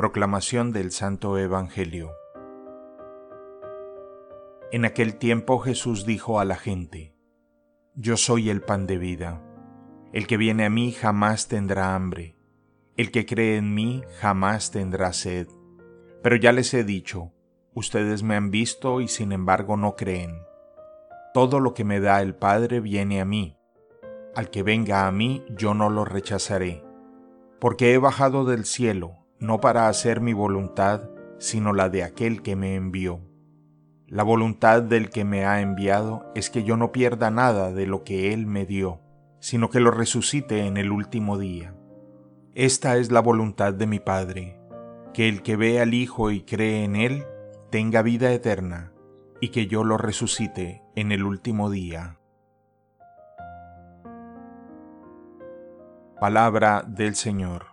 Proclamación del Santo Evangelio En aquel tiempo Jesús dijo a la gente, Yo soy el pan de vida. El que viene a mí jamás tendrá hambre. El que cree en mí jamás tendrá sed. Pero ya les he dicho, ustedes me han visto y sin embargo no creen. Todo lo que me da el Padre viene a mí. Al que venga a mí yo no lo rechazaré, porque he bajado del cielo no para hacer mi voluntad, sino la de aquel que me envió. La voluntad del que me ha enviado es que yo no pierda nada de lo que Él me dio, sino que lo resucite en el último día. Esta es la voluntad de mi Padre, que el que ve al Hijo y cree en Él tenga vida eterna, y que yo lo resucite en el último día. Palabra del Señor.